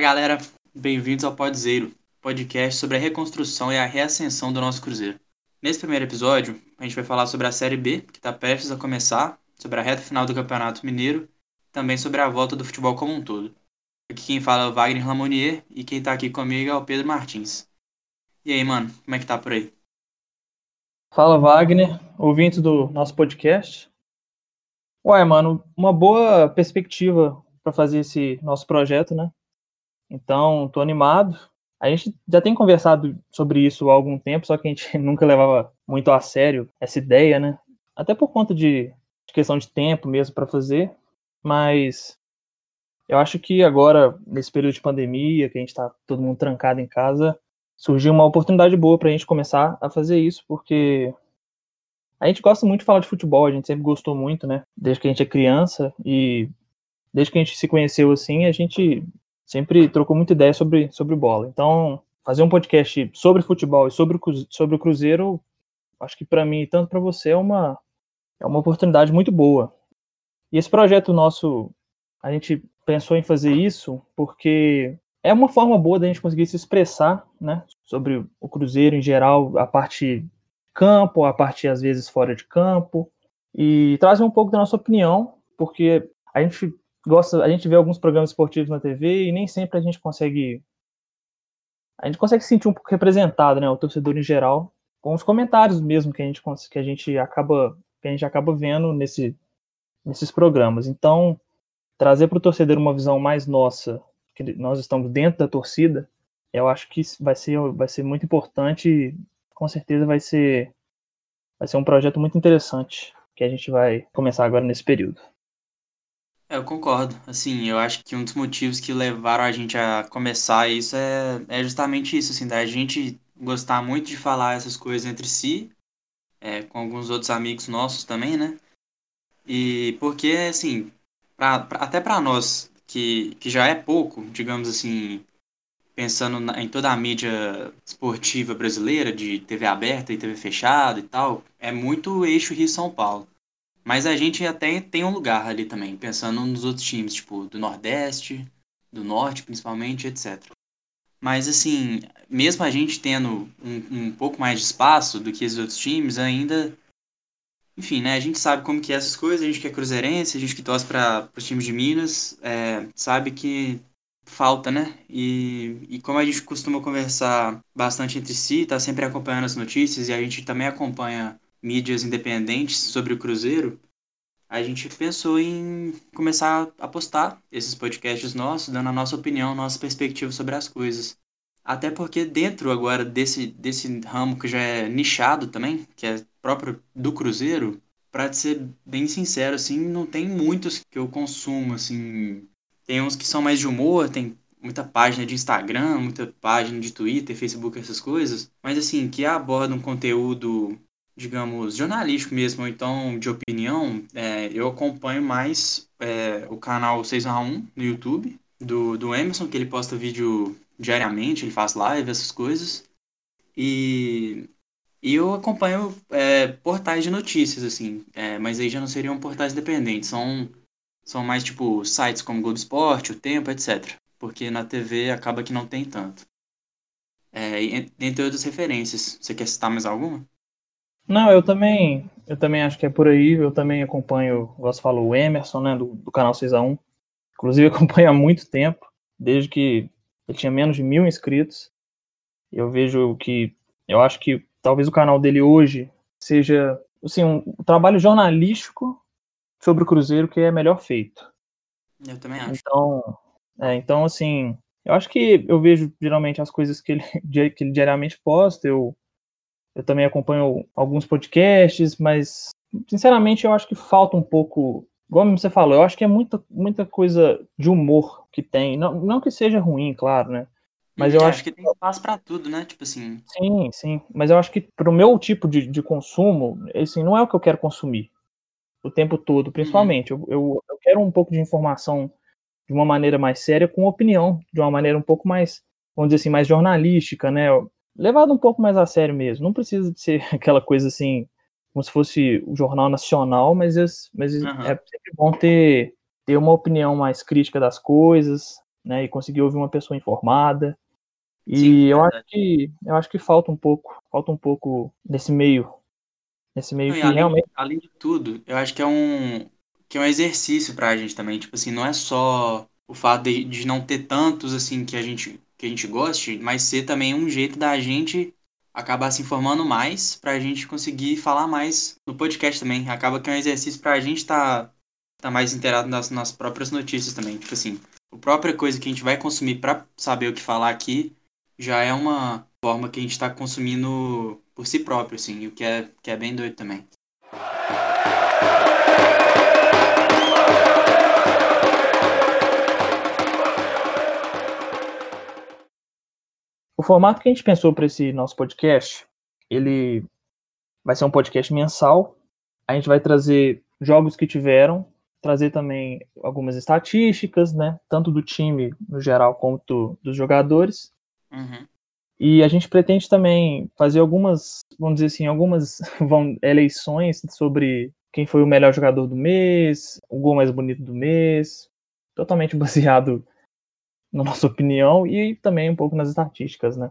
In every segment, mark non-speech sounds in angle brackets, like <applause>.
Galera, bem-vindos ao Podzeiro, podcast sobre a reconstrução e a reascensão do nosso Cruzeiro. Nesse primeiro episódio, a gente vai falar sobre a Série B, que está prestes a começar, sobre a reta final do Campeonato Mineiro, também sobre a volta do futebol como um todo. Aqui quem fala é o Wagner Lamonier e quem está aqui comigo é o Pedro Martins. E aí, mano, como é que tá por aí? Fala, Wagner, ouvinte do nosso podcast. Ué, mano, uma boa perspectiva para fazer esse nosso projeto, né? Então, tô animado. A gente já tem conversado sobre isso há algum tempo, só que a gente <laughs> nunca levava muito a sério essa ideia, né? Até por conta de, de questão de tempo mesmo para fazer. Mas eu acho que agora, nesse período de pandemia, que a gente tá todo mundo trancado em casa, surgiu uma oportunidade boa para a gente começar a fazer isso, porque a gente gosta muito de falar de futebol, a gente sempre gostou muito, né? Desde que a gente é criança e desde que a gente se conheceu assim, a gente sempre trocou muita ideia sobre, sobre bola. Então, fazer um podcast sobre futebol e sobre sobre o Cruzeiro, acho que para mim e tanto para você é uma, é uma oportunidade muito boa. E esse projeto nosso, a gente pensou em fazer isso porque é uma forma boa da gente conseguir se expressar, né, sobre o Cruzeiro em geral, a parte campo, a parte às vezes fora de campo, e trazer um pouco da nossa opinião, porque a gente gosta, a gente vê alguns programas esportivos na TV e nem sempre a gente consegue a gente consegue se sentir um pouco representado, né, o torcedor em geral, com os comentários mesmo que a gente que a gente acaba que a gente acaba vendo nesse nesses programas. Então, trazer para o torcedor uma visão mais nossa, que nós estamos dentro da torcida, eu acho que vai ser vai ser muito importante, com certeza vai ser vai ser um projeto muito interessante que a gente vai começar agora nesse período. É, eu concordo. Assim, eu acho que um dos motivos que levaram a gente a começar isso é, é justamente isso, assim, da gente gostar muito de falar essas coisas entre si, é, com alguns outros amigos nossos também, né? E porque, assim, pra, pra, até para nós, que, que já é pouco, digamos assim, pensando na, em toda a mídia esportiva brasileira, de TV aberta e TV fechada e tal, é muito eixo Rio-São Paulo. Mas a gente até tem um lugar ali também, pensando nos outros times, tipo, do Nordeste, do Norte principalmente, etc. Mas assim, mesmo a gente tendo um, um pouco mais de espaço do que os outros times, ainda. Enfim, né? A gente sabe como que é essas coisas, a gente que é cruzeirense, a gente que torce para os times de Minas, é, sabe que falta, né? E, e como a gente costuma conversar bastante entre si, tá sempre acompanhando as notícias e a gente também acompanha mídias independentes sobre o Cruzeiro, a gente pensou em começar a postar esses podcasts nossos, dando a nossa opinião, nossa perspectiva sobre as coisas. Até porque dentro agora desse, desse ramo que já é nichado também, que é próprio do Cruzeiro, para ser bem sincero, assim, não tem muitos que eu consumo, assim. Tem uns que são mais de humor, tem muita página de Instagram, muita página de Twitter, Facebook, essas coisas. Mas assim, que abordam um conteúdo digamos, jornalístico mesmo, ou então de opinião, é, eu acompanho mais é, o canal 6 a 1 no YouTube, do, do Emerson, que ele posta vídeo diariamente, ele faz live, essas coisas. E, e eu acompanho é, portais de notícias, assim, é, mas aí já não seriam portais independentes, são, são mais tipo sites como Globo Esporte, O Tempo, etc. Porque na TV acaba que não tem tanto. É, entre outras referências. Você quer citar mais alguma? Não, eu também, eu também acho que é por aí. Eu também acompanho, você falou, o Emerson, né, do, do canal 6 a 1 Inclusive <laughs> acompanho há muito tempo, desde que ele tinha menos de mil inscritos. Eu vejo que, eu acho que talvez o canal dele hoje seja, assim, um, um trabalho jornalístico sobre o Cruzeiro que é melhor feito. Eu também acho. Então, é, então assim, eu acho que eu vejo geralmente as coisas que ele, <laughs> que ele diariamente posta, eu eu também acompanho alguns podcasts, mas sinceramente eu acho que falta um pouco. Como você falou, eu acho que é muita, muita coisa de humor que tem. Não, não que seja ruim, claro, né? Mas eu, eu acho que tem espaço para tudo, né? Tipo assim. Sim, sim. Mas eu acho que pro meu tipo de, de consumo, assim, não é o que eu quero consumir o tempo todo, principalmente. Uhum. Eu, eu, eu quero um pouco de informação de uma maneira mais séria, com opinião, de uma maneira um pouco mais, vamos dizer assim, mais jornalística, né? Levado um pouco mais a sério mesmo. Não precisa de ser <laughs> aquela coisa assim, como se fosse o jornal nacional, mas, mas uhum. é sempre bom ter, ter uma opinião mais crítica das coisas, né? E conseguir ouvir uma pessoa informada. E Sim, eu verdade. acho que eu acho que falta um pouco, falta um pouco nesse meio, nesse meio Não, que além, realmente além de tudo, eu acho que é um, que é um exercício pra gente também. Tipo assim, não é só o fato de, de não ter tantos assim que a gente que a gente goste, mas ser também um jeito da gente acabar se informando mais pra gente conseguir falar mais no podcast também. Acaba que é um exercício pra gente estar tá, mais inteirado nas, nas próprias notícias também. Tipo assim, a própria coisa que a gente vai consumir pra saber o que falar aqui já é uma forma que a gente tá consumindo por si próprio, assim, o que é, que é bem doido também. O formato que a gente pensou para esse nosso podcast, ele vai ser um podcast mensal. A gente vai trazer jogos que tiveram, trazer também algumas estatísticas, né, tanto do time no geral quanto dos jogadores. Uhum. E a gente pretende também fazer algumas, vamos dizer assim, algumas <laughs> eleições sobre quem foi o melhor jogador do mês, o gol mais bonito do mês, totalmente <laughs> baseado na <laughs> nossa opinião e também um pouco nas estatísticas, né?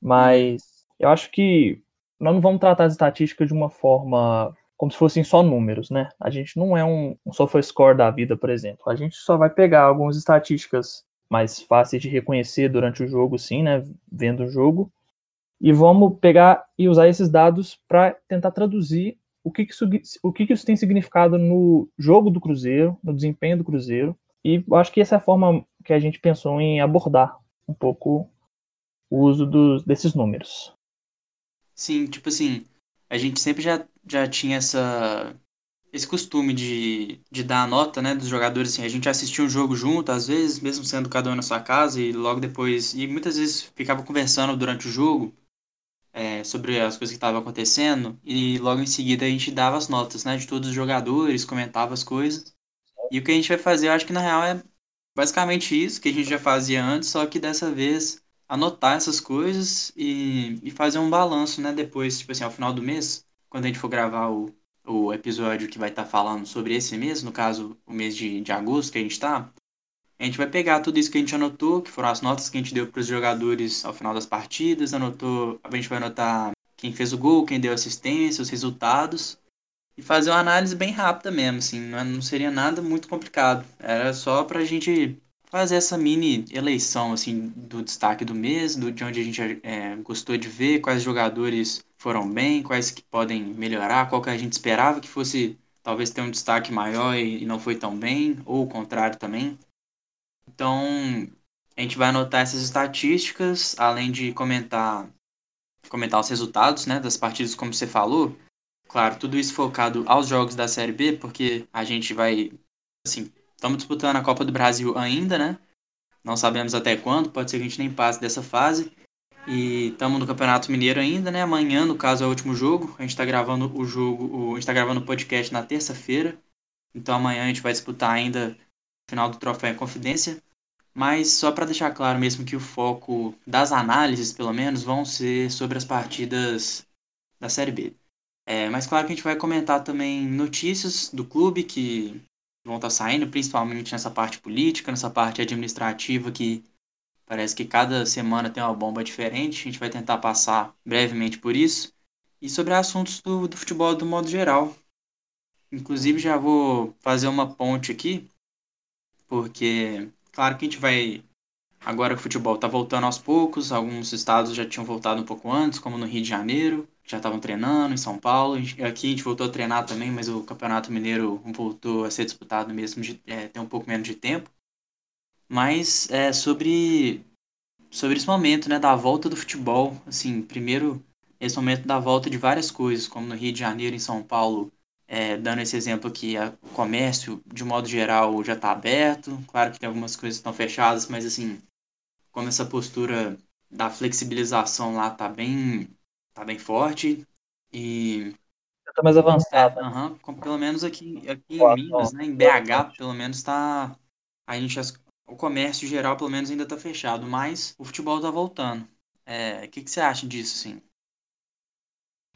Mas eu acho que nós não vamos tratar as estatísticas de uma forma como se fossem só números, né? A gente não é um, um software score da vida, por exemplo. A gente só vai pegar algumas estatísticas mais fáceis de reconhecer durante o jogo, sim, né? Vendo o jogo. E vamos pegar e usar esses dados para tentar traduzir o que, que isso, o que, que isso tem significado no jogo do Cruzeiro, no desempenho do Cruzeiro. E eu acho que essa é a forma que a gente pensou em abordar um pouco o uso dos, desses números. Sim, tipo assim, a gente sempre já, já tinha essa, esse costume de, de dar a nota, né, dos jogadores, assim, a gente assistia um jogo junto, às vezes, mesmo sendo cada um na sua casa, e logo depois, e muitas vezes ficava conversando durante o jogo é, sobre as coisas que estavam acontecendo, e logo em seguida a gente dava as notas, né, de todos os jogadores, comentava as coisas, e o que a gente vai fazer, eu acho que na real é basicamente isso que a gente já fazia antes, só que dessa vez anotar essas coisas e, e fazer um balanço, né? Depois, tipo assim, ao final do mês, quando a gente for gravar o, o episódio que vai estar tá falando sobre esse mês, no caso, o mês de, de agosto que a gente está, a gente vai pegar tudo isso que a gente anotou, que foram as notas que a gente deu para os jogadores ao final das partidas, anotou, a gente vai anotar quem fez o gol, quem deu assistência, os resultados, e fazer uma análise bem rápida mesmo, assim, não seria nada muito complicado. Era só para a gente fazer essa mini eleição assim do destaque do mês, do, de onde a gente é, gostou de ver, quais jogadores foram bem, quais que podem melhorar, qual que a gente esperava que fosse talvez ter um destaque maior e, e não foi tão bem, ou o contrário também. Então, a gente vai anotar essas estatísticas, além de comentar comentar os resultados, né, das partidas como você falou. Claro, tudo isso focado aos jogos da Série B, porque a gente vai assim, Estamos disputando a Copa do Brasil ainda, né? Não sabemos até quando, pode ser que a gente nem passe dessa fase. E estamos no Campeonato Mineiro ainda, né? Amanhã, no caso, é o último jogo. A gente está gravando o jogo, o, a gente está gravando o podcast na terça-feira. Então amanhã a gente vai disputar ainda o final do Troféu em Confidência. Mas só para deixar claro mesmo que o foco das análises, pelo menos, vão ser sobre as partidas da Série B. É, mas claro que a gente vai comentar também notícias do clube que vão estar tá saindo, principalmente nessa parte política, nessa parte administrativa que parece que cada semana tem uma bomba diferente. A gente vai tentar passar brevemente por isso. E sobre assuntos do, do futebol do modo geral. Inclusive já vou fazer uma ponte aqui, porque claro que a gente vai Agora o futebol está voltando aos poucos, alguns estados já tinham voltado um pouco antes, como no Rio de Janeiro, já estavam treinando, em São Paulo. Aqui a gente voltou a treinar também, mas o Campeonato Mineiro voltou a ser disputado mesmo, de, é, tem um pouco menos de tempo. Mas é, sobre, sobre esse momento né, da volta do futebol, assim, primeiro, esse momento da volta de várias coisas, como no Rio de Janeiro, em São Paulo, é, dando esse exemplo que o comércio, de modo geral, já está aberto. Claro que tem algumas coisas que estão fechadas, mas assim, como essa postura da flexibilização lá tá bem, tá bem forte e tá mais avançada. É, uhum, pelo menos aqui, aqui em Minas, né, em BH, pelo menos tá a gente o comércio geral pelo menos ainda tá fechado, mas o futebol tá voltando. É, o que, que você acha disso, sim?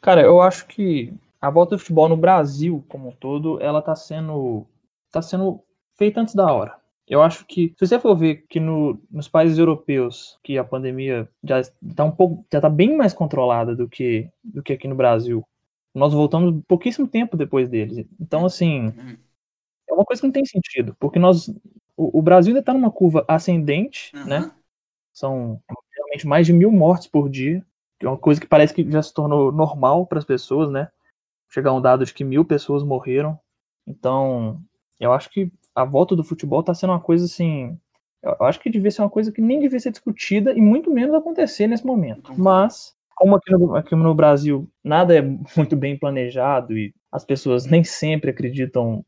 Cara, eu acho que a volta do futebol no Brasil como um todo, ela tá sendo tá sendo feita antes da hora. Eu acho que, se você for ver que no, nos países europeus, que a pandemia já está um pouco, já está bem mais controlada do que, do que aqui no Brasil, nós voltamos pouquíssimo tempo depois deles. Então, assim, uhum. é uma coisa que não tem sentido, porque nós, o, o Brasil ainda está numa curva ascendente, uhum. né? São realmente mais de mil mortes por dia, que é uma coisa que parece que já se tornou normal para as pessoas, né? Chegar um dado de que mil pessoas morreram. Então, eu acho que a volta do futebol está sendo uma coisa assim. Eu acho que devia ser uma coisa que nem devia ser discutida e muito menos acontecer nesse momento. Mas, como aqui no, aqui no Brasil nada é <laughs> muito bem planejado e as pessoas nem sempre acreditam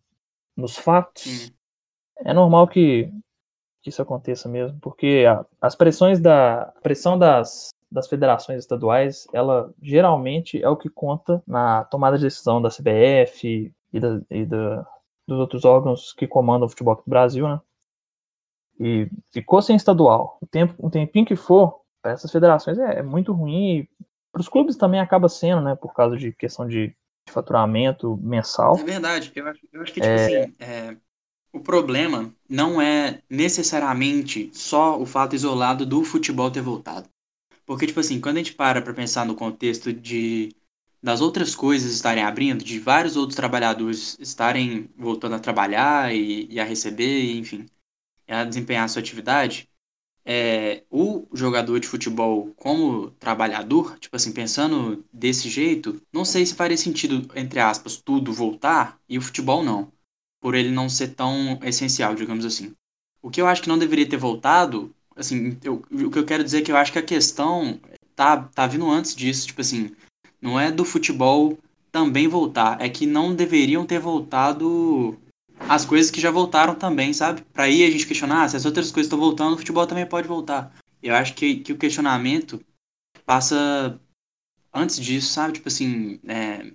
nos fatos, é normal que, que isso aconteça mesmo, porque a, as pressões da a pressão das, das federações estaduais, ela geralmente é o que conta na tomada de decisão da CBF e, da, e da, dos outros órgãos que comandam o futebol do Brasil, né? E ficou sem estadual. O tempo, um tempinho que for, para essas federações é, é, muito ruim. E para os clubes também acaba sendo, né? Por causa de questão de, de faturamento mensal. É verdade. Eu acho, eu acho que, tipo é... assim, é, o problema não é necessariamente só o fato isolado do futebol ter voltado. Porque, tipo assim, quando a gente para para pensar no contexto de das outras coisas estarem abrindo, de vários outros trabalhadores estarem voltando a trabalhar e, e a receber, enfim, a desempenhar a sua atividade, é, o jogador de futebol como trabalhador, tipo assim, pensando desse jeito, não sei se faria sentido, entre aspas, tudo voltar e o futebol não, por ele não ser tão essencial, digamos assim. O que eu acho que não deveria ter voltado, assim, eu, o que eu quero dizer é que eu acho que a questão tá, tá vindo antes disso, tipo assim, não é do futebol também voltar, é que não deveriam ter voltado as coisas que já voltaram também, sabe? Para aí a gente questionar, ah, se as outras coisas estão voltando, o futebol também pode voltar. Eu acho que, que o questionamento passa antes disso, sabe? Tipo assim, é,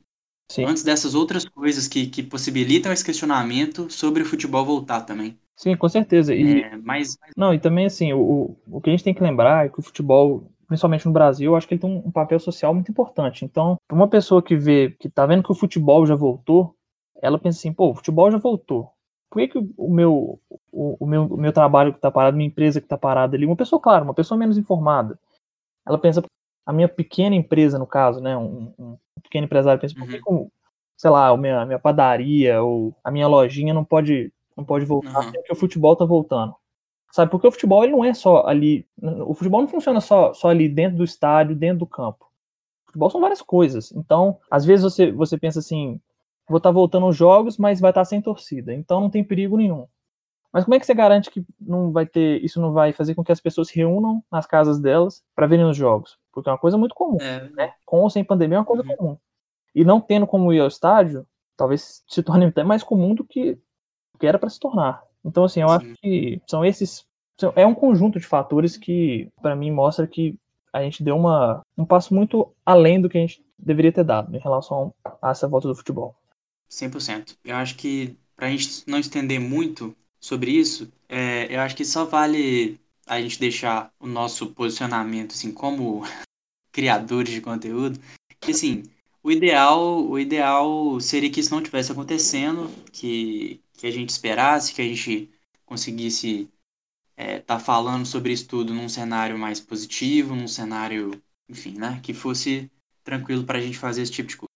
antes dessas outras coisas que, que possibilitam esse questionamento sobre o futebol voltar também. Sim, com certeza. E, é, mas, mas... Não, e também assim, o, o que a gente tem que lembrar é que o futebol principalmente no Brasil, eu acho que ele tem um, papel social muito importante. Então, uma pessoa que vê, que tá vendo que o futebol já voltou, ela pensa assim, pô, o futebol já voltou. Por que, que o, meu, o, o, meu, o meu trabalho que tá parado, minha empresa que tá parada ali, uma pessoa, claro, uma pessoa menos informada, ela pensa, a minha pequena empresa, no caso, né, um, um pequeno empresário pensa, por que, uhum. que sei lá, a minha, a minha padaria ou a minha lojinha não pode, não pode voltar, uhum. porque o futebol tá voltando. Sabe? Porque o futebol ele não é só ali. O futebol não funciona só, só ali dentro do estádio, dentro do campo. O futebol são várias coisas. Então, às vezes você, você pensa assim: vou estar tá voltando aos jogos, mas vai estar tá sem torcida. Então não tem perigo nenhum. Mas como é que você garante que não vai ter, isso não vai fazer com que as pessoas se reúnam nas casas delas para verem os jogos? Porque é uma coisa muito comum, é. né? Com ou sem pandemia é uma coisa uhum. comum. E não tendo como ir ao estádio, talvez se torne até mais comum do que, que era para se tornar. Então, assim, eu Sim. acho que são esses. É um conjunto de fatores que, para mim, mostra que a gente deu uma, um passo muito além do que a gente deveria ter dado em relação a essa volta do futebol. 100%. Eu acho que, para a gente não estender muito sobre isso, é, eu acho que só vale a gente deixar o nosso posicionamento, assim, como <laughs> criadores de conteúdo, que, assim, o ideal, o ideal seria que isso não tivesse acontecendo, que que a gente esperasse, que a gente conseguisse estar é, tá falando sobre isso tudo num cenário mais positivo, num cenário, enfim, né, que fosse tranquilo para a gente fazer esse tipo de coisa.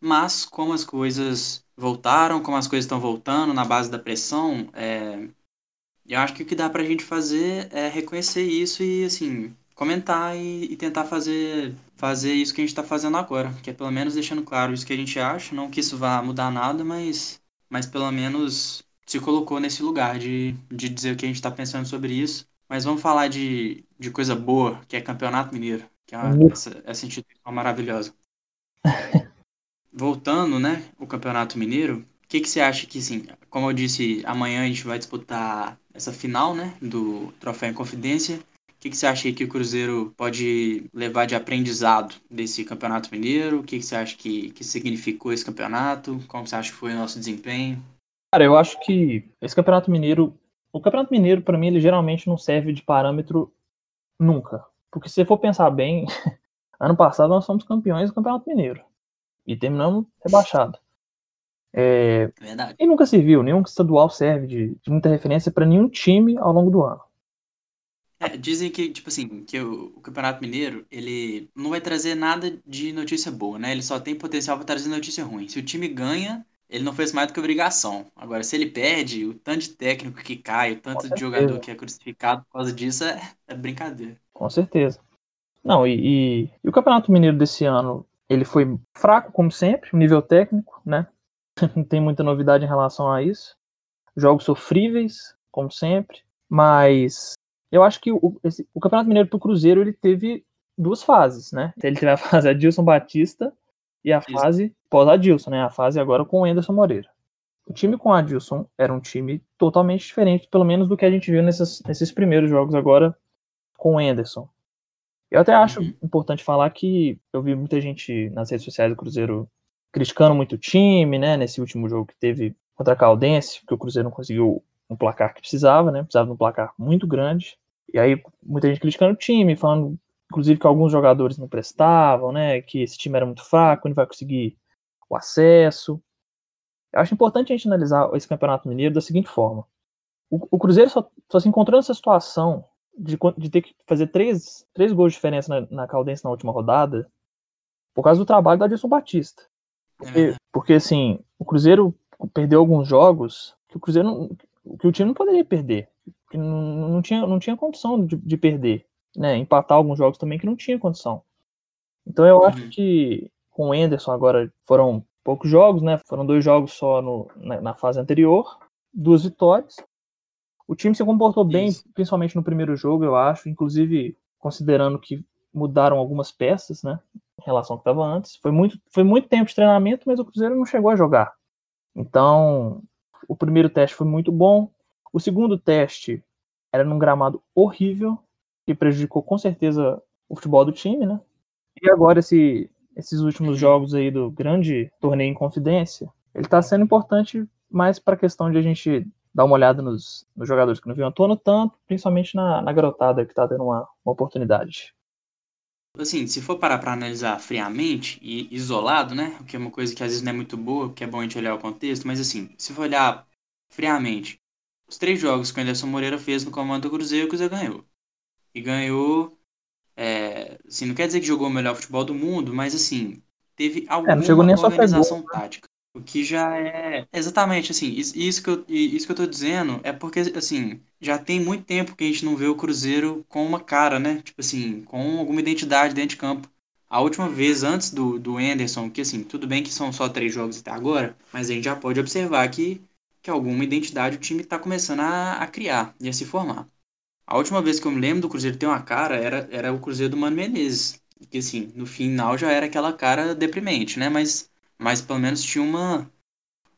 Mas, como as coisas voltaram, como as coisas estão voltando na base da pressão, é, eu acho que o que dá para a gente fazer é reconhecer isso e, assim, comentar e, e, tentar fazer, fazer isso que a gente está fazendo agora, que é pelo menos deixando claro isso que a gente acha, não que isso vá mudar nada, mas mas pelo menos se colocou nesse lugar de, de dizer o que a gente está pensando sobre isso. Mas vamos falar de, de coisa boa, que é Campeonato Mineiro, que é uma, uhum. essa, essa instituição maravilhosa. <laughs> Voltando, né, o Campeonato Mineiro, o que, que você acha que, assim, como eu disse, amanhã a gente vai disputar essa final, né, do Troféu em Confidência. O que, que você acha que o Cruzeiro pode levar de aprendizado desse Campeonato Mineiro? O que, que você acha que, que significou esse campeonato? Como você acha que foi o nosso desempenho? Cara, eu acho que esse Campeonato Mineiro. O Campeonato Mineiro, para mim, ele geralmente não serve de parâmetro nunca. Porque se você for pensar bem, <laughs> ano passado nós fomos campeões do Campeonato Mineiro. E terminamos rebaixado. É, Verdade. E nunca serviu, nenhum estadual serve de, de muita referência para nenhum time ao longo do ano. É, dizem que, tipo assim, que o, o, Campeonato Mineiro, ele não vai trazer nada de notícia boa, né? Ele só tem potencial para trazer notícia ruim. Se o time ganha, ele não fez mais do que obrigação. Agora, se ele perde, o tanto de técnico que cai, o tanto de jogador que é crucificado por causa disso é, é brincadeira. Com certeza. Não, e, e, e, o Campeonato Mineiro desse ano, ele foi fraco, como sempre, nível técnico, né? <laughs> não tem muita novidade em relação a isso. Jogos sofríveis, como sempre, mas eu acho que o, esse, o Campeonato Mineiro pro Cruzeiro ele teve duas fases, né? Ele teve a fase Adilson Batista e a Isso. fase pós-Adilson, né? A fase agora com o Anderson Moreira. O time com o Adilson era um time totalmente diferente, pelo menos do que a gente viu nesses, nesses primeiros jogos agora com o Anderson. Eu até acho uhum. importante falar que eu vi muita gente nas redes sociais do Cruzeiro criticando muito o time, né? Nesse último jogo que teve contra a Caldense, que o Cruzeiro não conseguiu um placar que precisava, né? Precisava de um placar muito grande. E aí muita gente criticando o time, falando inclusive que alguns jogadores não prestavam, né? Que esse time era muito fraco, não vai conseguir o acesso. Eu acho importante a gente analisar esse Campeonato Mineiro da seguinte forma. O, o Cruzeiro só, só, se encontrou nessa situação de, de, ter que fazer três, três gols de diferença na, na Caldense na última rodada por causa do trabalho da Adilson Batista. Porque, é. porque, assim, o Cruzeiro perdeu alguns jogos que o Cruzeiro não, que o time não poderia perder. Que não, não, tinha, não tinha condição de, de perder. Né? Empatar alguns jogos também que não tinha condição. Então eu uhum. acho que com o Enderson agora foram poucos jogos, né? Foram dois jogos só no, na, na fase anterior, duas vitórias. O time se comportou bem, Isso. principalmente no primeiro jogo, eu acho, inclusive considerando que mudaram algumas peças, né? Em relação ao que estava antes. Foi muito, foi muito tempo de treinamento, mas o Cruzeiro não chegou a jogar. Então, o primeiro teste foi muito bom. O segundo teste era num gramado horrível, que prejudicou com certeza o futebol do time, né? E agora esse, esses últimos jogos aí do grande torneio em confidência, ele tá sendo importante mais para a questão de a gente dar uma olhada nos, nos jogadores que não vinham atuando tanto, principalmente na, na garotada que tá tendo uma, uma oportunidade. Assim, se for parar para analisar friamente e isolado, né? O que é uma coisa que às vezes não é muito boa, que é bom a gente olhar o contexto, mas assim, se for olhar friamente, os três jogos que o Anderson Moreira fez no comando do Cruzeiro, o Cruzeiro ganhou. E ganhou. É, assim, não quer dizer que jogou o melhor futebol do mundo, mas assim, teve alguma é, organização né? tática. O que já é. Exatamente, assim, isso que, eu, isso que eu tô dizendo é porque, assim, já tem muito tempo que a gente não vê o Cruzeiro com uma cara, né? Tipo assim, com alguma identidade dentro de campo. A última vez antes do, do Anderson, que assim, tudo bem que são só três jogos até agora, mas a gente já pode observar que, que alguma identidade o time tá começando a, a criar e a se formar. A última vez que eu me lembro do Cruzeiro ter uma cara era, era o Cruzeiro do Mano Menezes. Que assim, no final já era aquela cara deprimente, né? Mas mas pelo menos tinha uma,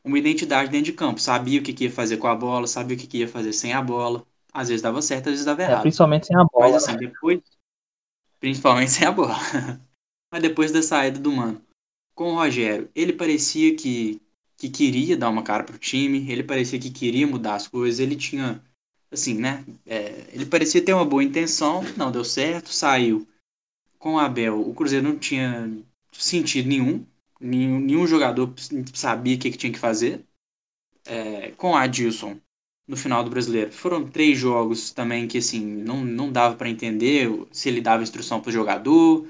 uma identidade dentro de campo. Sabia o que, que ia fazer com a bola, sabia o que, que ia fazer sem a bola. Às vezes dava certo, às vezes dava é, errado. É, principalmente sem a bola. Mas assim, né? depois. Principalmente <laughs> sem a bola. Mas depois da saída do Mano. Com o Rogério, ele parecia que, que queria dar uma cara pro time, ele parecia que queria mudar as coisas, ele tinha. Assim, né? É, ele parecia ter uma boa intenção, não deu certo, saiu. Com o Abel, o Cruzeiro não tinha sentido nenhum nenhum, nenhum jogador sabia o que, que tinha que fazer. É, com o Adilson, no final do brasileiro, foram três jogos também que assim não, não dava para entender se ele dava instrução para o jogador,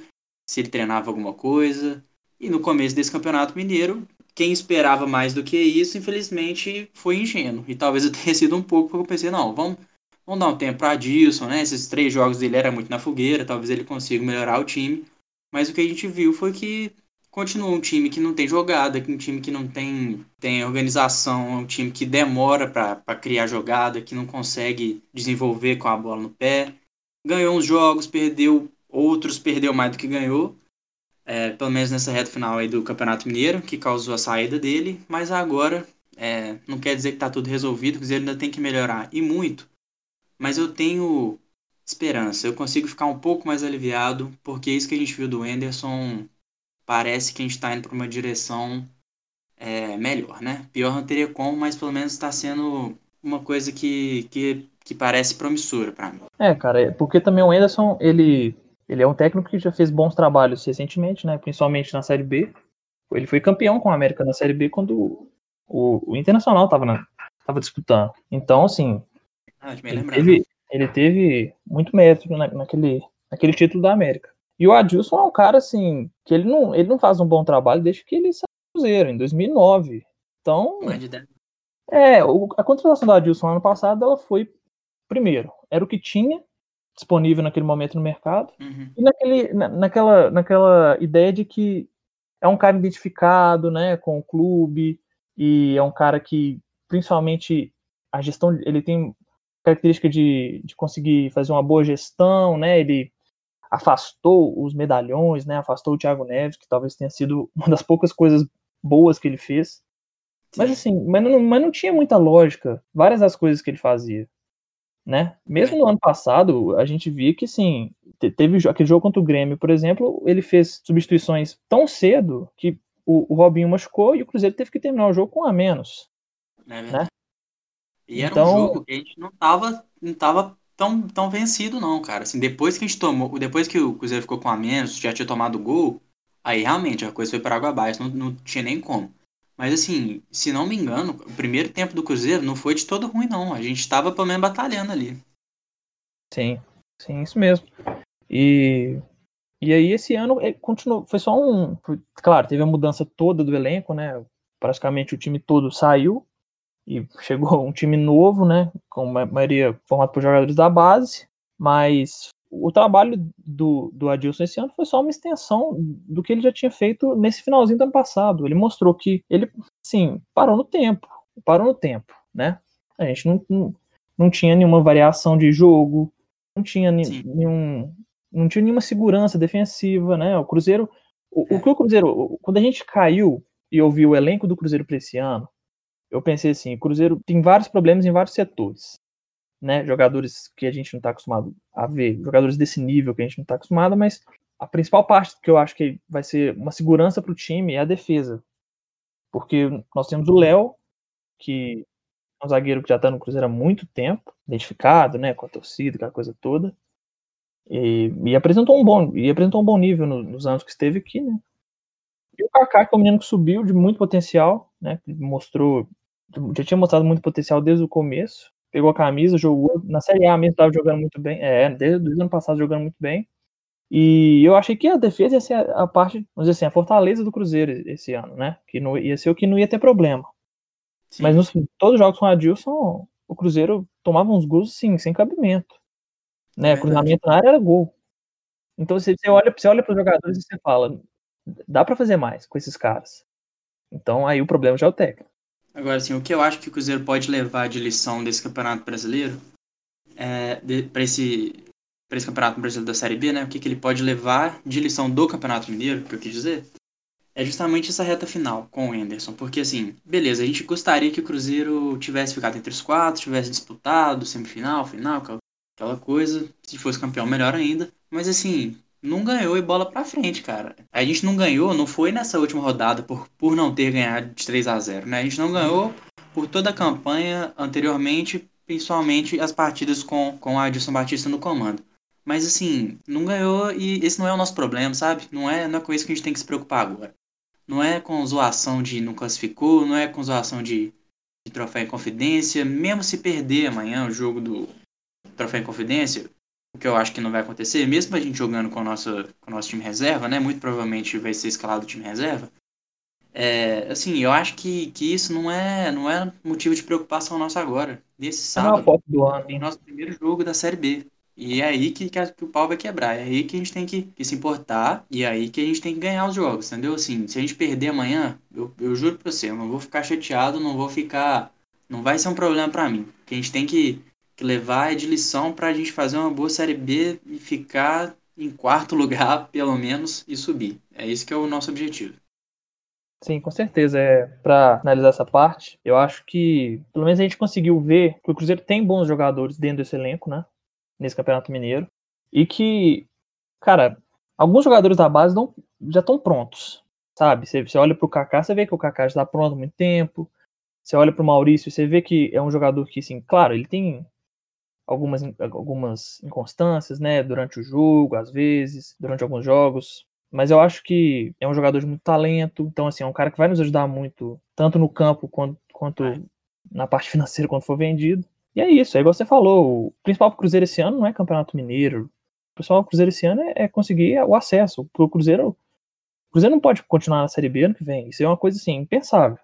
se ele treinava alguma coisa. E no começo desse campeonato mineiro, quem esperava mais do que isso, infelizmente, foi ingênuo. E talvez eu tenha sido um pouco porque eu pensei, não, vamos, vamos dar um tempo para Adilson, né? Esses três jogos dele era muito na fogueira, talvez ele consiga melhorar o time. Mas o que a gente viu foi que continua um time que não tem jogada, um time que não tem, tem organização, um time que demora para criar jogada, que não consegue desenvolver com a bola no pé. Ganhou uns jogos, perdeu outros, perdeu mais do que ganhou. É, pelo menos nessa reta final aí do Campeonato Mineiro, que causou a saída dele, mas agora é, não quer dizer que está tudo resolvido, porque ele ainda tem que melhorar e muito. Mas eu tenho esperança, eu consigo ficar um pouco mais aliviado, porque isso que a gente viu do Anderson parece que a gente está indo para uma direção é, melhor, né? Pior não teria como, mas pelo menos está sendo uma coisa que, que, que parece promissora para mim. É, cara, é porque também o Anderson, ele, ele é um técnico que já fez bons trabalhos recentemente, né? Principalmente na Série B. Ele foi campeão com a América na Série B quando O, o Internacional tava, na, tava disputando. Então, assim, Ah, ele teve, ele teve muito mérito na- naquele, naquele título da América. E o Adilson é um cara, assim, que ele não, ele não faz um bom trabalho desde que ele saiu do Cruzeiro, em 2009. Então, é, o- a contratação do Adilson ano passado, ela foi, primeiro, era o que tinha disponível naquele momento no mercado, Uhum. e naquele, na- naquela, naquela ideia de que é um cara identificado né, com o clube, e é um cara que, principalmente, a gestão, ele tem característica de, de conseguir fazer uma boa gestão, né? Ele afastou os medalhões, né? Afastou o Thiago Neves, que talvez tenha sido uma das poucas coisas boas que ele fez. Mas Sim. assim, mas não, mas não tinha muita lógica várias das coisas que ele fazia, né? Mesmo no ano passado, a gente via que sim, te- teve aquele jogo contra o Grêmio, por exemplo, ele fez substituições tão cedo que o, o Robinho machucou e o Cruzeiro teve que terminar o jogo com um a menos. É verdade. E era Então- um jogo que a gente não tava, não tava tão, tão vencido, não, cara. Assim, depois que a gente tomou, depois que o Cruzeiro ficou com a menos, já tinha tomado o gol, aí realmente a coisa foi para água abaixo, não, não tinha nem como. Mas assim, se não me engano, o primeiro tempo do Cruzeiro não foi de todo ruim, não. A gente tava pelo menos batalhando ali. Sim, sim, isso mesmo. E, e aí esse ano é, continuou, foi só um, claro, teve a mudança toda do elenco, né? Praticamente o time todo saiu e chegou um time novo, né? Com a maioria formado por jogadores da base, mas o trabalho do, do Adilson esse ano foi só uma extensão do que ele já tinha feito nesse finalzinho do ano passado. Ele mostrou que ele, sim, parou no tempo, parou no tempo, né? A gente não, não, não tinha nenhuma variação de jogo, não tinha Sim. nenhum, não tinha nenhuma segurança defensiva, né? O Cruzeiro, o, o É. que o Cruzeiro, quando a gente caiu e ouviu o elenco do Cruzeiro para esse ano, eu pensei assim, o Cruzeiro tem vários problemas em vários setores, né? Jogadores que a gente não está acostumado a ver, jogadores desse nível que a gente não está acostumado, mas a principal parte que eu acho que vai ser uma segurança para o time é a defesa, porque nós temos o Léo que é um zagueiro que já está no Cruzeiro há muito tempo, identificado, né, com a torcida, aquela coisa toda. E, e apresentou um bom, e apresentou um bom nível no- nos anos que esteve aqui, né? E o Kaká, que é um menino que subiu de muito potencial, né? Mostrou, já tinha mostrado muito potencial desde o começo. Pegou a camisa, jogou na Série A mesmo, estava jogando muito bem. É, desde o ano passado jogando muito bem. E eu achei que a defesa ia ser a, a parte, vamos dizer assim, a fortaleza do Cruzeiro esse ano, né? Que não, ia ser o que não ia ter problema. Sim. Mas nos, todos os jogos com o Adilson, o Cruzeiro tomava uns gols sim, sem cabimento. Né? verdade. Cruzamento na área era gol. Então você, você olha, você olha para os jogadores e você fala, dá para fazer mais com esses caras. Então aí o problema já é o técnico. Agora, assim, o que eu acho que o Cruzeiro pode levar de lição desse Campeonato Brasileiro, é, para esse, pra esse Campeonato Brasileiro da Série B, né? O que, que ele pode levar de lição do Campeonato Mineiro, que eu quis dizer, é justamente essa reta final com o Henderson. Porque, assim, beleza, a gente gostaria que o Cruzeiro tivesse ficado entre os quatro, tivesse disputado semifinal, final, aquela coisa. Se fosse campeão, melhor ainda. Mas, assim, não ganhou e bola pra frente, cara. A gente não ganhou, não foi nessa última rodada por, por não ter ganhado de 3 a 0 né? A gente não ganhou por toda a campanha anteriormente, principalmente as partidas com, com a Adilson Batista no comando. Mas assim, não ganhou e esse não é o nosso problema, sabe? Não é, não é com isso que a gente tem que se preocupar agora. Não é com zoação de não classificou, não é com zoação de, de troféu em confidência. Mesmo se perder amanhã o jogo do troféu em confidência, o que eu acho que não vai acontecer, mesmo a gente jogando com, a nossa, com o nosso time reserva, né? Muito provavelmente vai ser escalado o time reserva. É, assim, eu acho que, que isso não é, não é motivo de preocupação nossa agora. Nesse é sábado, ano. tem nosso primeiro jogo da Série B. E é aí que, que, o pau vai quebrar. É aí que a gente tem que, que se importar. E é aí que a gente tem que ganhar os jogos, entendeu? Assim, se a gente perder amanhã, eu, eu juro pra você, eu não vou ficar chateado, não vou ficar. Não vai ser um problema pra mim. O que a gente tem que levar é de lição pra gente fazer uma boa Série B e ficar em quarto <laughs> lugar, pelo menos, e subir. É esse que é o nosso objetivo. Sim, com certeza. É, para analisar essa parte, eu acho que pelo menos a gente conseguiu ver que o Cruzeiro tem bons jogadores dentro desse elenco, né? Nesse Campeonato Mineiro. E que, cara, alguns jogadores da base não, já estão prontos. Sabe? Você, você olha pro Kaká, você vê que o Kaká já está pronto há muito tempo. Você olha pro Maurício, você vê que é um jogador que, assim, claro, ele tem algumas, algumas inconstâncias, né? Durante o jogo, às vezes, durante alguns jogos. mas eu acho que é um jogador de muito talento, então assim, é um cara que vai nos ajudar muito, tanto no campo quanto, quanto na parte <laughs> financeira quando for vendido. E é isso, é igual você falou, o principal pro Cruzeiro esse ano não é Campeonato Mineiro. O principal pro Cruzeiro esse ano é, é conseguir o acesso. Pro Cruzeiro, o Cruzeiro não pode continuar na Série B ano que vem. Isso é uma coisa assim, impensável.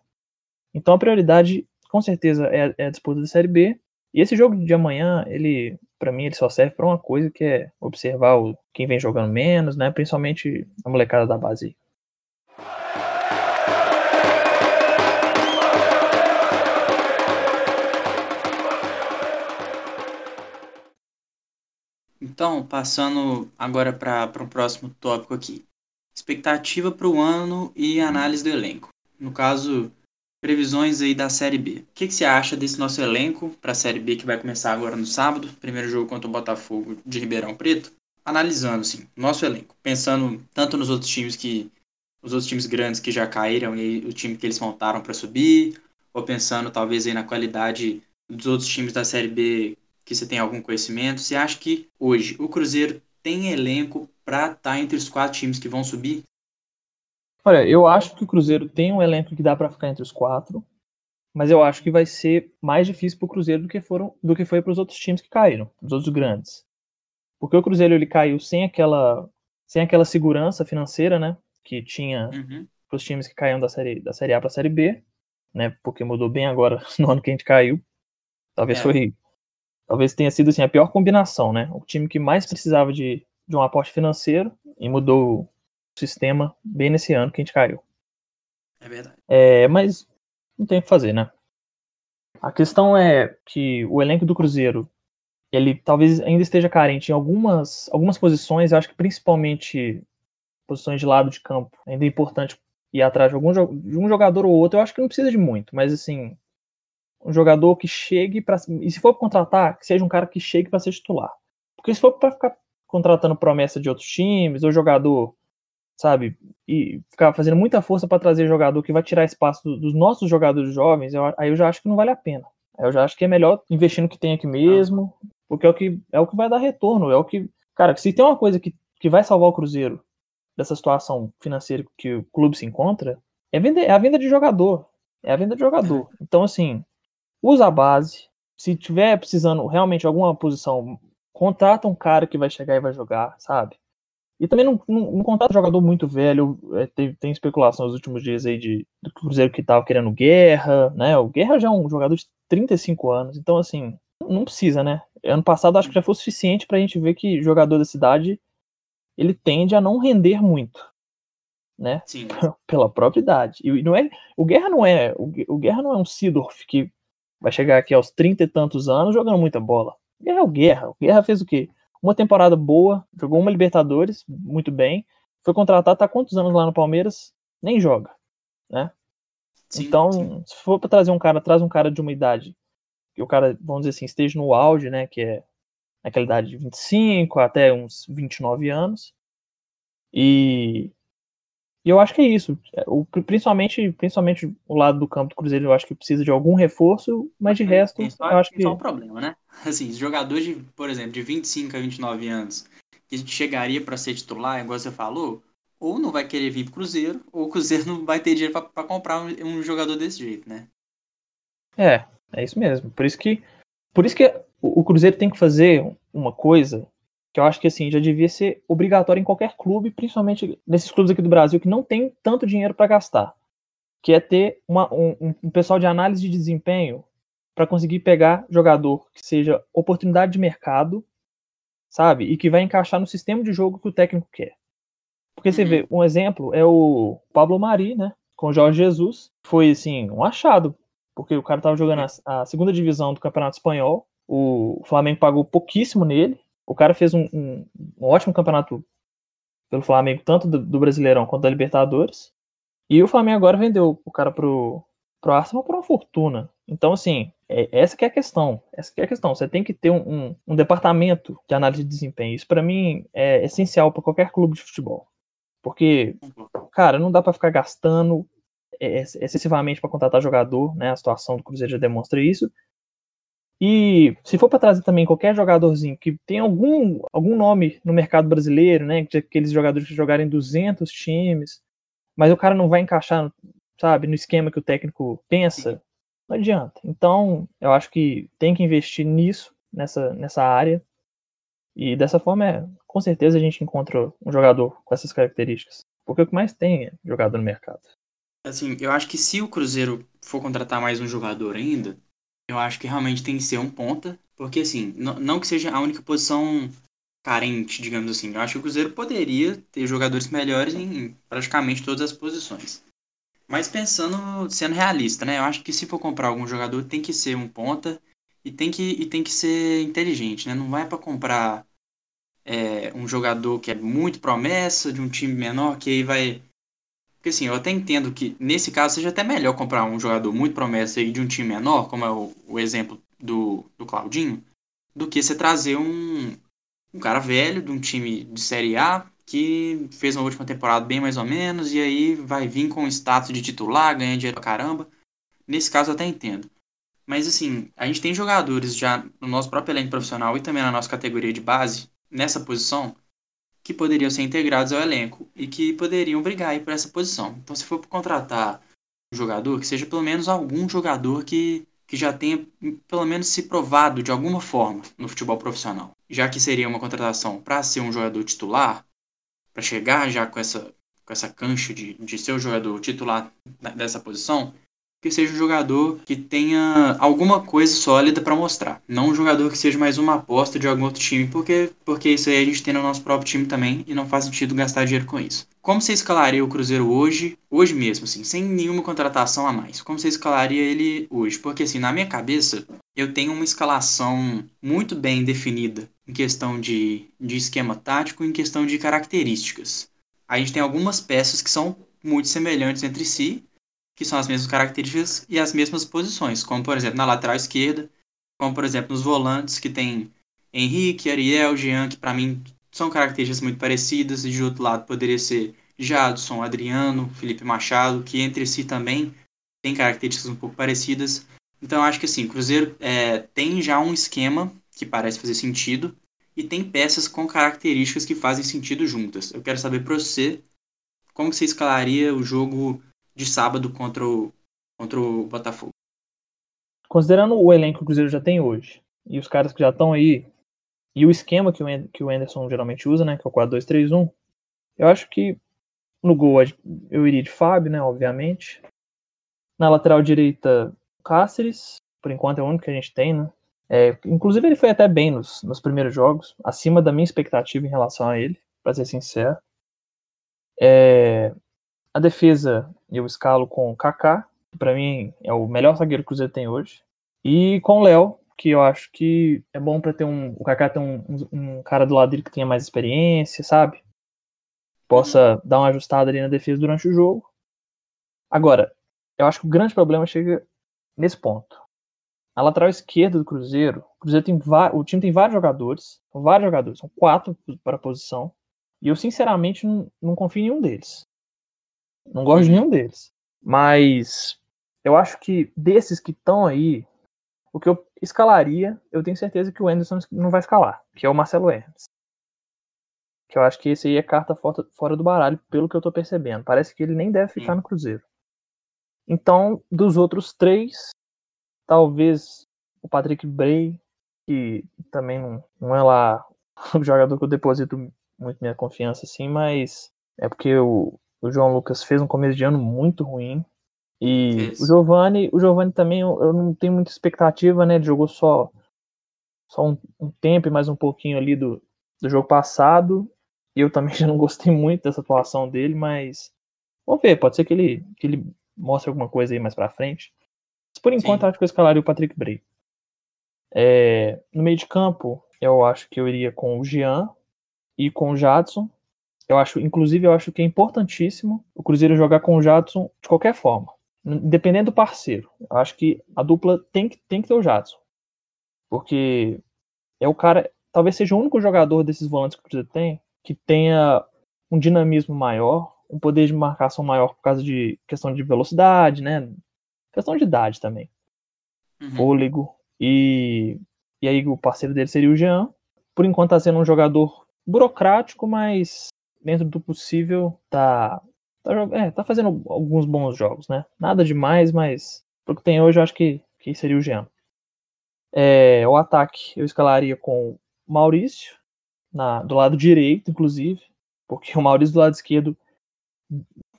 Então a prioridade, com certeza, é, é a disputa da Série B. E esse jogo de amanhã, ele, para mim, ele só serve para uma coisa que é observar o, quem vem jogando menos, né? Principalmente a molecada da base. Então, passando agora para o próximo tópico aqui. Expectativa para o ano e análise do elenco. No caso, previsões aí da Série B. O que, que você acha desse nosso elenco para a Série B que vai começar agora no sábado? Primeiro jogo contra o Botafogo de Ribeirão Preto. Analisando, assim, nosso elenco. Pensando tanto nos outros times que... Os outros times grandes que já caíram e o time que eles montaram para subir. Ou pensando talvez aí na qualidade dos outros times da Série B que você tem algum conhecimento, você acha que hoje o Cruzeiro tem elenco para estar tá entre os quatro times que vão subir? Olha, eu acho que o Cruzeiro tem um elenco que dá para ficar entre os quatro, mas eu acho que vai ser mais difícil para o Cruzeiro do que foram do que foi para os outros times que caíram, os outros grandes. Porque o Cruzeiro ele caiu sem aquela sem aquela segurança financeira, né, que tinha uhum. para os times que caíram da série da série A para a série B, né, porque mudou bem agora <laughs> no ano que a gente caiu. Talvez é. foi talvez tenha sido assim, a pior combinação, né? O time que mais precisava de, de um aporte financeiro e mudou sistema bem nesse ano que a gente caiu. É verdade. É, mas não tem o que fazer, né? A questão é que o elenco do Cruzeiro, ele talvez ainda esteja carente em algumas, algumas posições, eu acho que principalmente posições de lado de campo. Ainda é importante ir atrás de, algum, de um jogador ou outro, eu acho que não precisa de muito, mas assim, um jogador que chegue para e se for contratar, que seja um cara que chegue para ser titular. Porque se for para ficar contratando promessa de outros times ou jogador, sabe, e ficar fazendo muita força para trazer jogador que vai tirar espaço dos nossos jogadores jovens, eu, aí eu já acho que não vale a pena. Eu já acho que é melhor investir no que tem aqui mesmo, porque é o que é o que vai dar retorno, é o que, cara, se tem uma coisa que, que vai salvar o Cruzeiro dessa situação financeira que o clube se encontra, é, vender, é a venda de jogador. É a venda de jogador. Então, assim, usa a base. Se tiver precisando realmente alguma posição, contrata um cara que vai chegar e vai jogar, sabe? E também não, não, não contrata jogador muito velho. É, tem, tem, especulação nos últimos dias aí de, do Cruzeiro que tava querendo guerra, né? O Guerra já é um jogador de 35 anos, então assim, não precisa, né? Ano passado acho que já foi suficiente pra gente ver que jogador da cidade ele tende a não render muito, né? Sim. <laughs> Pela própria idade. E não é, o Guerra não é, o, Guerra não é um Sidorf que vai chegar aqui aos trinta e tantos anos jogando muita bola. Guerra é o Guerra. O Guerra fez o quê? Uma temporada boa, jogou uma Libertadores, muito bem. Foi contratado, tá quantos anos lá no Palmeiras? Nem joga, né? Sim, então, sim. se for para trazer um cara, traz um cara de uma idade que o cara, vamos dizer assim, esteja no auge, né, que é naquela idade de 25 até uns 29 anos. E e eu acho que é isso. É, o, principalmente, principalmente o lado do campo do Cruzeiro, eu acho que precisa de algum reforço, mas de resto, eu acho que. só um problema, né? <laughs> Assim, jogadores, de, por exemplo, de 25 a 29 anos, que chegaria para ser titular, igual você falou, ou não vai querer vir pro Cruzeiro, ou o Cruzeiro <laughs> não vai ter dinheiro para comprar um, um, jogador desse jeito, né? É, é isso mesmo. Por isso que, por isso que o, o Cruzeiro tem que fazer uma coisa que eu acho que assim já devia ser obrigatório em qualquer clube, principalmente nesses clubes aqui do Brasil que não tem tanto dinheiro para gastar, que é ter uma, um, um, pessoal de análise de desempenho para conseguir pegar jogador que seja oportunidade de mercado, sabe, e que vai encaixar no sistema de jogo que o técnico quer. Porque você vê, uhum. um exemplo é o Pablo Mari, né, com o Jorge Jesus, foi assim um achado, porque o cara estava jogando a, a segunda divisão do Campeonato Espanhol, o Flamengo pagou pouquíssimo nele, o cara fez um, um, um ótimo campeonato pelo Flamengo, tanto do, do, Brasileirão quanto da Libertadores. E o Flamengo agora vendeu o cara pro, pro Arsenal por uma fortuna. Então, assim, é, essa que é a questão. Essa é a questão. Você tem que ter um, um, um departamento de análise de desempenho. Isso, para mim, é essencial para qualquer clube de futebol. Porque, cara, não dá para ficar gastando excessivamente para contratar jogador, né? A situação do Cruzeiro já demonstra isso. E se for para trazer também qualquer jogadorzinho que tem algum, algum nome no mercado brasileiro, né, aqueles jogadores que jogarem 200 times, mas o cara não vai encaixar, sabe, no esquema que o técnico pensa, não adianta. Então, eu acho que tem que investir nisso, nessa, nessa área. E dessa forma, é, com certeza a gente encontra um jogador com essas características. Porque o que mais tem é jogador no mercado. Assim, eu acho que se o Cruzeiro for contratar mais um jogador ainda, eu acho que realmente tem que ser um ponta, porque assim, não que seja a única posição carente, digamos assim. Eu acho que o Cruzeiro poderia ter jogadores melhores em praticamente todas as posições. Mas pensando, sendo realista, né? Eu acho que se for comprar algum jogador, tem que ser um ponta e tem que, e tem que ser inteligente, né? Não vai para comprar é, um jogador que é muito promessa de um time menor, que aí vai porque assim, eu até entendo que nesse caso seja até melhor comprar um jogador muito promessa aí de um time menor, como é o, o exemplo do, do Claudinho, do que você trazer um, um cara velho de um time de Série A que fez uma última temporada bem mais ou menos e aí vai vir com o status de titular, ganha dinheiro pra caramba. Nesse caso eu até entendo. Mas assim, a gente tem jogadores já no nosso próprio elenco profissional e também na nossa categoria de base, nessa posição, que poderiam ser integrados ao elenco e que poderiam brigar aí por essa posição. Então, se for contratar um jogador, que seja pelo menos algum jogador que, que já tenha pelo menos se provado de alguma forma no futebol profissional. Já que seria uma contratação para ser um jogador titular, para chegar já com essa, com essa cancha de, de ser o jogador titular dessa posição, que seja um jogador que tenha alguma coisa sólida para mostrar. Não um jogador que seja mais uma aposta de algum outro time, porque, porque isso aí a gente tem no nosso próprio time também e não faz sentido gastar dinheiro com isso. Como você escalaria o Cruzeiro hoje, hoje mesmo, assim, sem nenhuma contratação a mais? Como você escalaria ele hoje? Porque, assim, na minha cabeça, eu tenho uma escalação muito bem definida em questão de, de esquema tático, em questão de características. A gente tem algumas peças que são muito semelhantes entre si, que são as mesmas características e as mesmas posições, como por exemplo na lateral esquerda, como por exemplo nos volantes que tem Henrique, Ariel, Jean, que para mim são características muito parecidas, e de outro lado poderia ser Jadson, Adriano, Felipe Machado, que entre si também têm características um pouco parecidas. Então acho que assim, Cruzeiro é, tem já um esquema que parece fazer sentido e tem peças com características que fazem sentido juntas. Eu quero saber para você como você escalaria o jogo de sábado contra o, contra o Botafogo. Considerando o elenco que o Cruzeiro já tem hoje, e os caras que já estão aí, e o esquema que o, que o Anderson geralmente usa, né, que é o 4-2-3-1, eu acho que no gol eu iria de Fábio, né, obviamente. Na lateral direita, Cáceres, por enquanto é o único que a gente tem, né. É, inclusive ele foi até bem nos, nos primeiros jogos, acima da minha expectativa em relação a ele, para ser sincero. É, a defesa eu escalo com o Kaká, que para mim é o melhor zagueiro que o Cruzeiro tem hoje. E com o Léo, que eu acho que é bom para ter um. O Kaká ter um, um, um, cara do lado dele que tenha mais experiência, sabe? Possa dar uma ajustada ali na defesa durante o jogo. Agora, eu acho que o grande problema chega nesse ponto. Na lateral esquerda do Cruzeiro, o Cruzeiro tem o time tem vários jogadores, vários jogadores, são quatro para a posição. E eu sinceramente não, não confio em nenhum deles. Não gosto de nenhum deles. Mas eu acho que desses que estão aí, o que eu escalaria, eu tenho certeza que o Anderson não vai escalar, que é o Marcelo Hermes. Que eu acho que esse aí é carta fora do baralho, pelo que eu tô percebendo. Parece que ele nem deve ficar no Cruzeiro. Então, dos outros três, talvez o Patrick Bray, que também não, não é lá <laughs> o jogador que eu deposito muito minha confiança assim, mas é porque o, o João Lucas fez um começo de ano muito ruim. E Isso. o Giovanni, o Giovanni também eu, não tenho muita expectativa, né? Ele jogou só só um, um, tempo e mais um pouquinho ali do, do jogo passado. E eu também <laughs> já não gostei muito dessa atuação dele, mas vamos ver, pode ser que ele, que ele mostre alguma coisa aí mais pra frente. Mas por enquanto, Sim. acho que eu escalaria o Patrick Bray. É, no meio de campo, eu acho que eu iria com o Jean e com o Jadson. Eu acho, inclusive, eu acho que é importantíssimo o Cruzeiro jogar com o Jadson de qualquer forma, dependendo do parceiro. Eu acho que a dupla tem que, tem que ter o Jadson. Porque é o cara, talvez seja o único jogador desses volantes que o Cruzeiro tem que tenha um dinamismo maior, um poder de marcação maior por causa de questão de velocidade, né? Questão de idade também. Uhum. Fôlego. E, e aí o parceiro dele seria o Jean. Por enquanto tá sendo um jogador burocrático, mas dentro do possível tá, tá, é, tá fazendo alguns bons jogos, né? Nada demais, mas pro que tem hoje eu acho que, que seria o Jean. É, o ataque eu escalaria com Maurício, na, do lado direito, inclusive, porque <laughs> o Maurício do lado esquerdo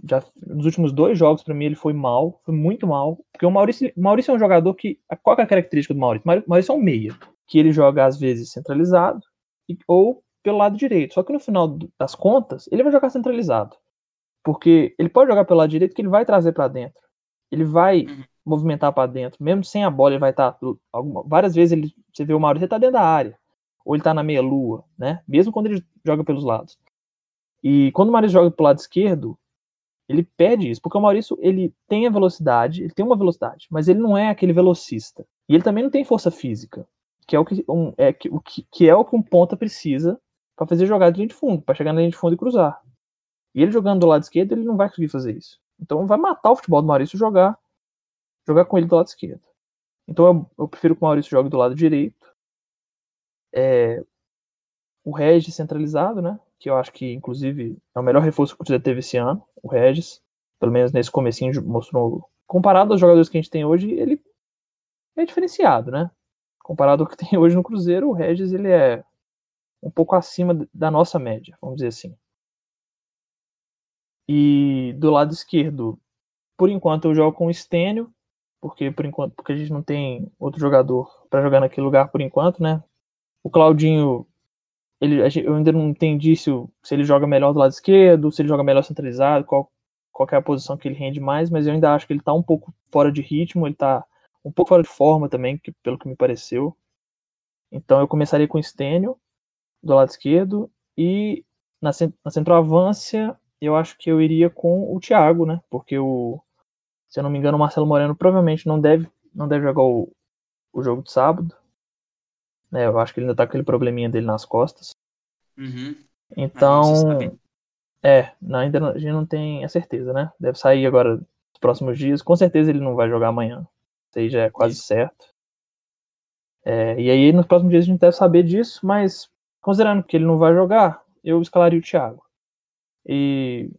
já nos últimos dois jogos para mim ele foi mal, foi muito mal, porque o Maurício, Maurício é um jogador que qual é a característica do Maurício? Maurício é um meia, que ele joga às vezes centralizado ou pelo lado direito. Só que no final das contas, ele vai jogar centralizado. Porque ele pode jogar pelo lado direito que ele vai trazer para dentro. Ele vai uhum. movimentar para dentro, mesmo sem a bola, ele vai estar tá, várias vezes ele você vê o Maurício ele tá dentro da área, ou ele tá na meia lua, né? Mesmo quando ele joga pelos lados. E quando o Maurício joga pro lado esquerdo, ele pede isso, porque o Maurício, ele tem a velocidade, ele tem uma velocidade, mas ele não é aquele velocista. E ele também não tem força física, que é o que, um, é, que, o que, que é o que um ponta precisa para fazer jogada de linha de fundo, para chegar na linha de fundo e cruzar. E ele jogando do lado esquerdo, ele não vai conseguir fazer isso. Então vai matar o futebol do Maurício jogar jogar com ele do lado esquerdo. Então eu, eu prefiro que o Maurício jogue do lado direito. É, o Regis centralizado, né? que eu acho que, inclusive, é o melhor reforço que o Cruzeiro teve esse ano, o Regis. Pelo menos nesse comecinho mostrou. Comparado aos jogadores que a gente tem hoje, ele é diferenciado, né? Comparado ao que <laughs> tem hoje no Cruzeiro, o Regis ele é um pouco acima da nossa média, vamos dizer assim. E do lado esquerdo, por enquanto eu jogo com o Stênio, porque por enquanto, porque a gente não tem outro jogador para jogar naquele lugar por enquanto, né? O Claudinho ele, eu ainda não entendi se, ele joga melhor do lado esquerdo, se ele joga melhor centralizado, qual, qual é a posição que ele rende mais, mas eu ainda acho que ele tá um pouco fora de ritmo, ele tá um pouco fora de forma também, que, pelo que me pareceu. Então eu começaria com o Stênio do lado esquerdo e na, na centroavância eu acho que eu iria com o Thiago, né? Porque o, se eu não me engano, o Marcelo Moreno provavelmente não deve, não deve jogar o, o jogo de sábado. Né? Eu acho que ele ainda tá com aquele probleminha dele nas costas. Uhum. Então. É, ainda a gente não tem a certeza, né? Deve sair agora nos próximos dias. Com certeza ele não vai jogar amanhã. Isso aí já é quase Isso. certo. É, e aí nos próximos dias a gente deve saber disso, mas considerando que ele não vai jogar, eu escalaria o Thiago. E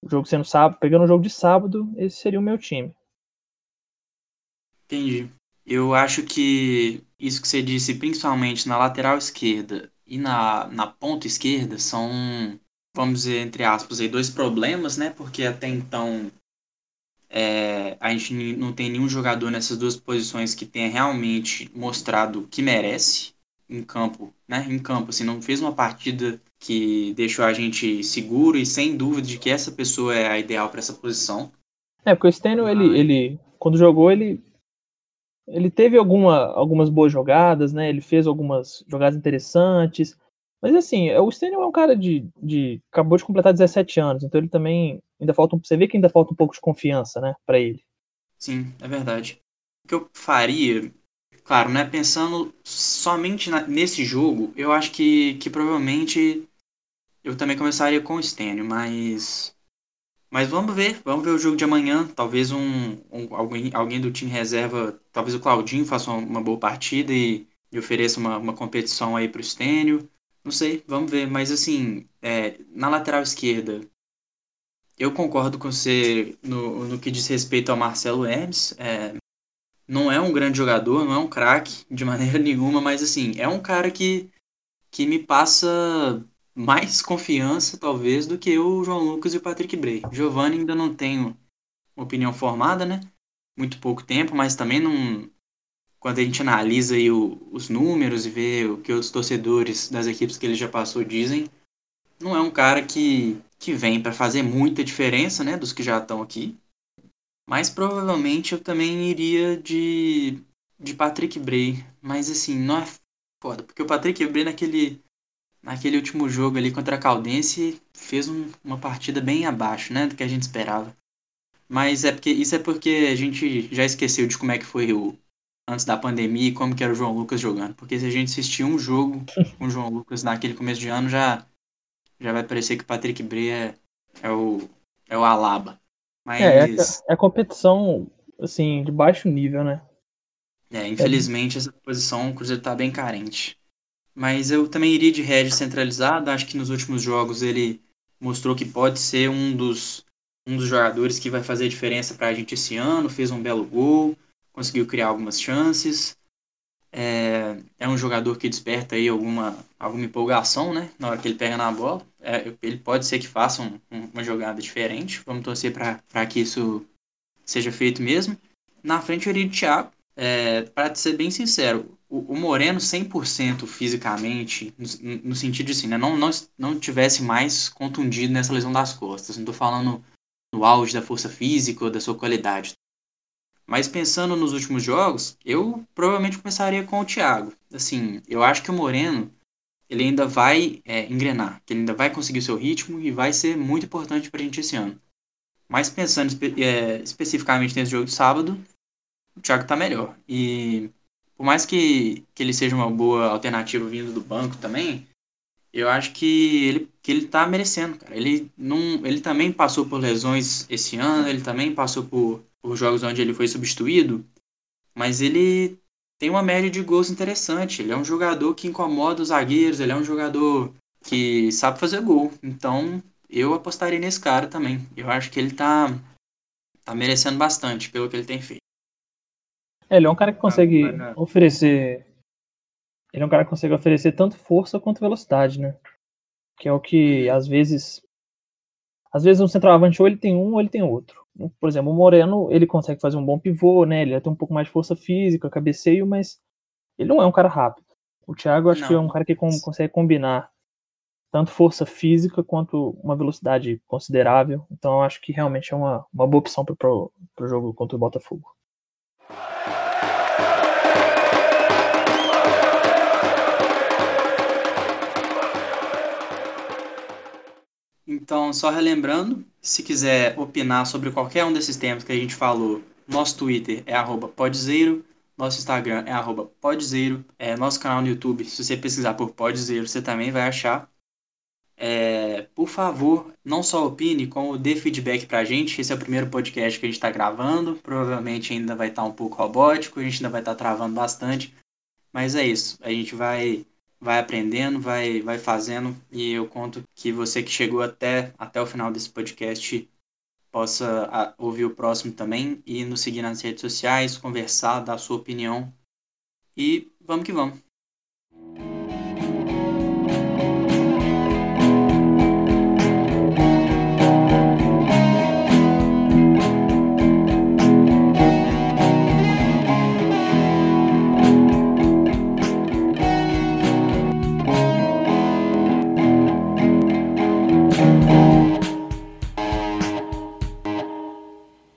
o jogo sendo sábado, pegando o jogo de sábado, esse seria o meu time. Entendi. Eu acho que isso que você disse, principalmente na lateral esquerda e na, na ponta esquerda, são, vamos dizer, entre aspas, aí, dois problemas, né? Porque até então é, a gente não tem nenhum jogador nessas duas posições que tenha realmente mostrado que merece em campo, né? Em campo, assim, não fez uma partida que deixou a gente seguro e sem dúvida de que essa pessoa é a ideal para essa posição. É, porque o Stênio, ele, ele, quando jogou, ele ele teve alguma, algumas boas jogadas, né? Ele fez algumas jogadas interessantes. Mas assim, o Stênio é um cara de, de. acabou de completar 17 anos, então ele também. Ainda falta. Você vê que ainda falta um pouco de confiança, né, para ele. Sim, é verdade. O que eu faria, claro, né, pensando somente na, nesse jogo, eu acho que, que provavelmente eu também começaria com o Stênio, mas mas vamos ver, vamos ver o jogo de amanhã. Talvez um, um alguém, alguém do time reserva, talvez o Claudinho faça uma, uma boa partida e, e, ofereça uma, uma competição aí para o Stênio. Não sei, vamos ver. Mas assim, é, na lateral esquerda, eu concordo com você no, no que diz respeito ao Marcelo Hermes. É, não é um grande jogador, não é um craque de <laughs> maneira nenhuma, mas assim, é um cara que, que me passa mais confiança, talvez, do que o João Lucas e o Patrick Bray. Giovanni ainda não tenho opinião formada, né? Muito pouco tempo, mas também não. Quando a gente analisa aí o, os números e vê o que os torcedores das equipes que ele já passou dizem, não é um cara que, que vem para fazer muita diferença, né? Dos que já estão aqui. Mas provavelmente eu também iria de, de Patrick Bray. Mas assim, não é foda, porque o Patrick Bray naquele naquele último jogo ali contra a Caldense, fez um, uma partida bem abaixo, né, do que a gente esperava. Mas é porque isso é porque a gente já esqueceu de como é que foi o antes da pandemia e como que era o João Lucas jogando. Porque se a gente assistir um jogo com o João Lucas naquele começo de ano, já já vai parecer que o Patrick Bray é, é o é o Alaba. Mas é, é, é competição assim de baixo nível, né? É, infelizmente, essa posição o Cruzeiro está bem carente. Mas eu também iria de Regis centralizado. Acho que nos últimos jogos ele mostrou que pode ser um dos, um dos jogadores que vai fazer diferença para a gente esse ano. Fez um belo gol, conseguiu criar algumas chances. É, é um jogador que desperta aí alguma, alguma empolgação, né? Na hora que ele pega na bola. É, ele pode ser que faça um, um, uma jogada diferente. Vamos torcer para que isso seja feito mesmo. Na frente, eu iria de Thiago. É, para ser bem sincero, o, o Moreno 100% fisicamente, no, no, sentido de assim, né, não, não, não tivesse mais contundido nessa lesão das costas. Não estou falando no auge da força física ou da sua qualidade. Mas pensando nos últimos jogos, eu provavelmente começaria com o Thiago. Assim, eu acho que o Moreno ele ainda vai é, engrenar, que ele ainda vai conseguir o seu ritmo e vai ser muito importante para a gente esse ano. Mas pensando espe é, especificamente nesse jogo de sábado, o Thiago está melhor. E por mais que, que ele seja uma boa alternativa vindo do banco também, eu acho que ele, que ele tá merecendo, cara. Ele, não, ele também passou por lesões esse ano, ele também passou por, por jogos onde ele foi substituído, mas ele tem uma média de gols interessante. Ele é um jogador que incomoda os zagueiros, ele é um jogador que sabe fazer gol. Então, eu apostaria nesse cara também. Eu acho que ele tá, tá merecendo bastante pelo que ele tem feito. É, ele é um cara que consegue ah, oferecer. Ele é um cara que consegue oferecer tanto força quanto velocidade, né? Que é o que às vezes. Às vezes um centroavante ou ele tem um ou ele tem outro. Por exemplo, o Moreno, ele consegue fazer um bom pivô, né? Ele tem um pouco mais de força física, cabeceio, mas ele não é um cara rápido. O Thiago acho não. que é um cara que consegue combinar tanto força física quanto uma velocidade considerável. Então eu acho que realmente é uma, uma boa opção para o jogo contra o Botafogo. Então, só relembrando, se quiser opinar sobre qualquer um desses temas que a gente falou, nosso Twitter é podzeiro, nosso Instagram é podzeiro, é, nosso canal no YouTube, se você pesquisar por podzeiro, você também vai achar. É, por favor, não só opine, como dê feedback pra gente. Esse é o primeiro podcast que a gente está gravando. Provavelmente ainda vai estar tá um pouco robótico, a gente ainda vai estar tá travando bastante. Mas é isso, a gente vai vai aprendendo, vai, vai fazendo e eu conto que você que chegou até, até o final desse podcast possa a, ouvir o próximo também e nos seguir nas redes sociais, conversar, dar sua opinião e vamos que vamos.